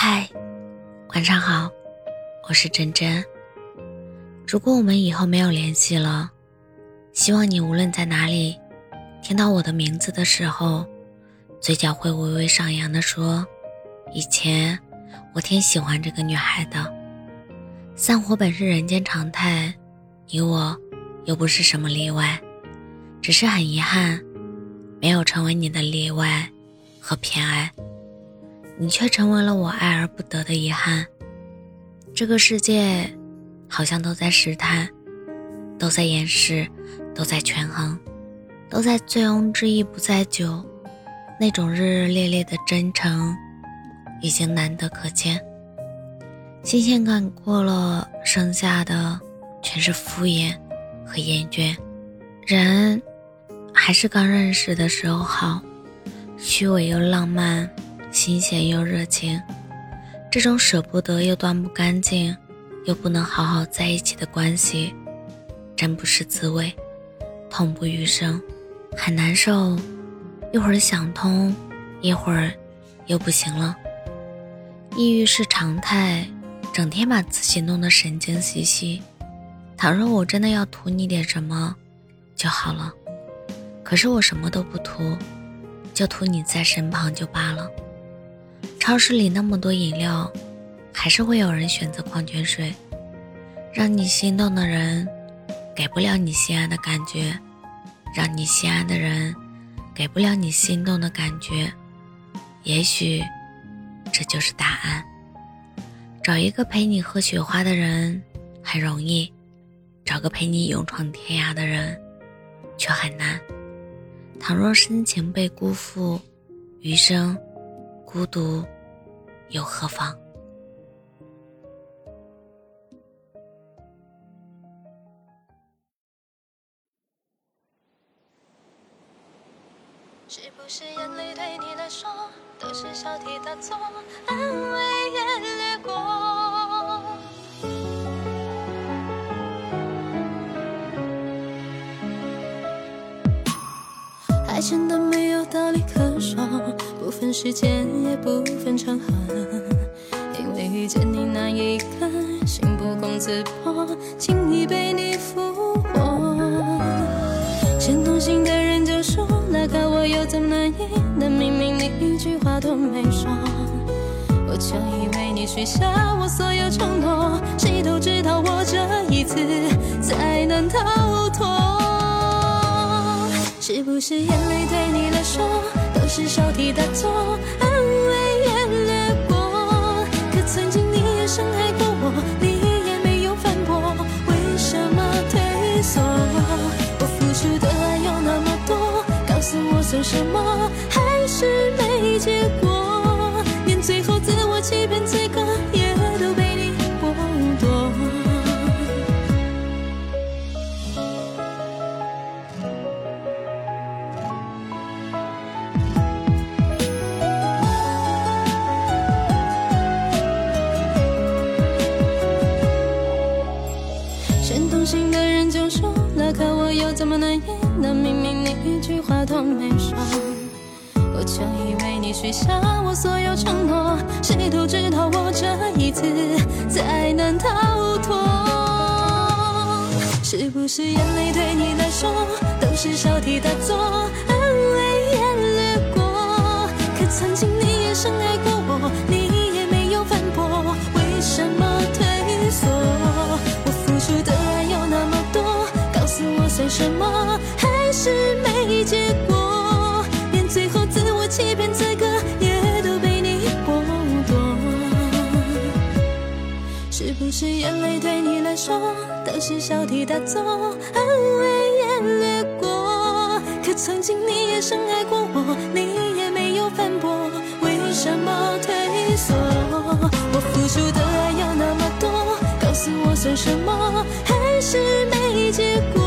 嗨，晚上好，我是真真。如果我们以后没有联系了，希望你无论在哪里，听到我的名字的时候，嘴角会微微上扬的说：“以前我挺喜欢这个女孩的。”散伙本是人间常态，你我又不是什么例外，只是很遗憾，没有成为你的例外和偏爱。你却成为了我爱而不得的遗憾。这个世界，好像都在试探，都在掩饰，都在权衡，都在醉翁之意不在酒。那种日日烈烈的真诚，已经难得可见。新鲜感过了，剩下的全是敷衍和厌倦。人，还是刚认识的时候好，虚伪又浪漫。新鲜又热情，这种舍不得又断不干净，又不能好好在一起的关系，真不是滋味，痛不欲生，很难受。一会儿想通，一会儿又不行了。抑郁是常态，整天把自己弄得神经兮兮。倘若我真的要图你点什么，就好了。可是我什么都不图，就图你在身旁就罢了。超市里那么多饮料，还是会有人选择矿泉水。让你心动的人，给不了你心安的感觉；让你心安的人，给不了你心动的感觉。也许，这就是答案。找一个陪你喝雪花的人很容易，找个陪你勇闯天涯的人却很难。倘若深情被辜负，余生。孤独又何妨？是不是眼泪对你来说都是小题大做，安慰也略过？爱真的没有道理可说。不分时间，也不分场合，因为遇见你那一刻，心不攻自破，轻易被你俘获。先动心的人就说，那个我又怎么能赢？但明明你一句话都没说，我就以为你许下我所有承诺，谁都知道我这一次才能逃脱。是不是眼泪对你来说？是小题大做，安慰也略过。可曾经你也伤害过我，你也没有反驳，为什么退缩？我付出的爱有那么多，告诉我算什么？还是没结果，连最后怎么能赢？那明明你一句话都没说，我就以为你许下我所有承诺，谁都知道我这一次再难逃脱。是不是眼泪对你来说都是小题大做，安慰也略过？可曾经结果，连最后自我欺骗资格也都被你剥夺。是不是眼泪对你来说都是小题大做，安慰也略过？可曾经你也深爱过我，你也没有反驳，为什么退缩？我付出的爱有那么多，告诉我算什么？还是没结果。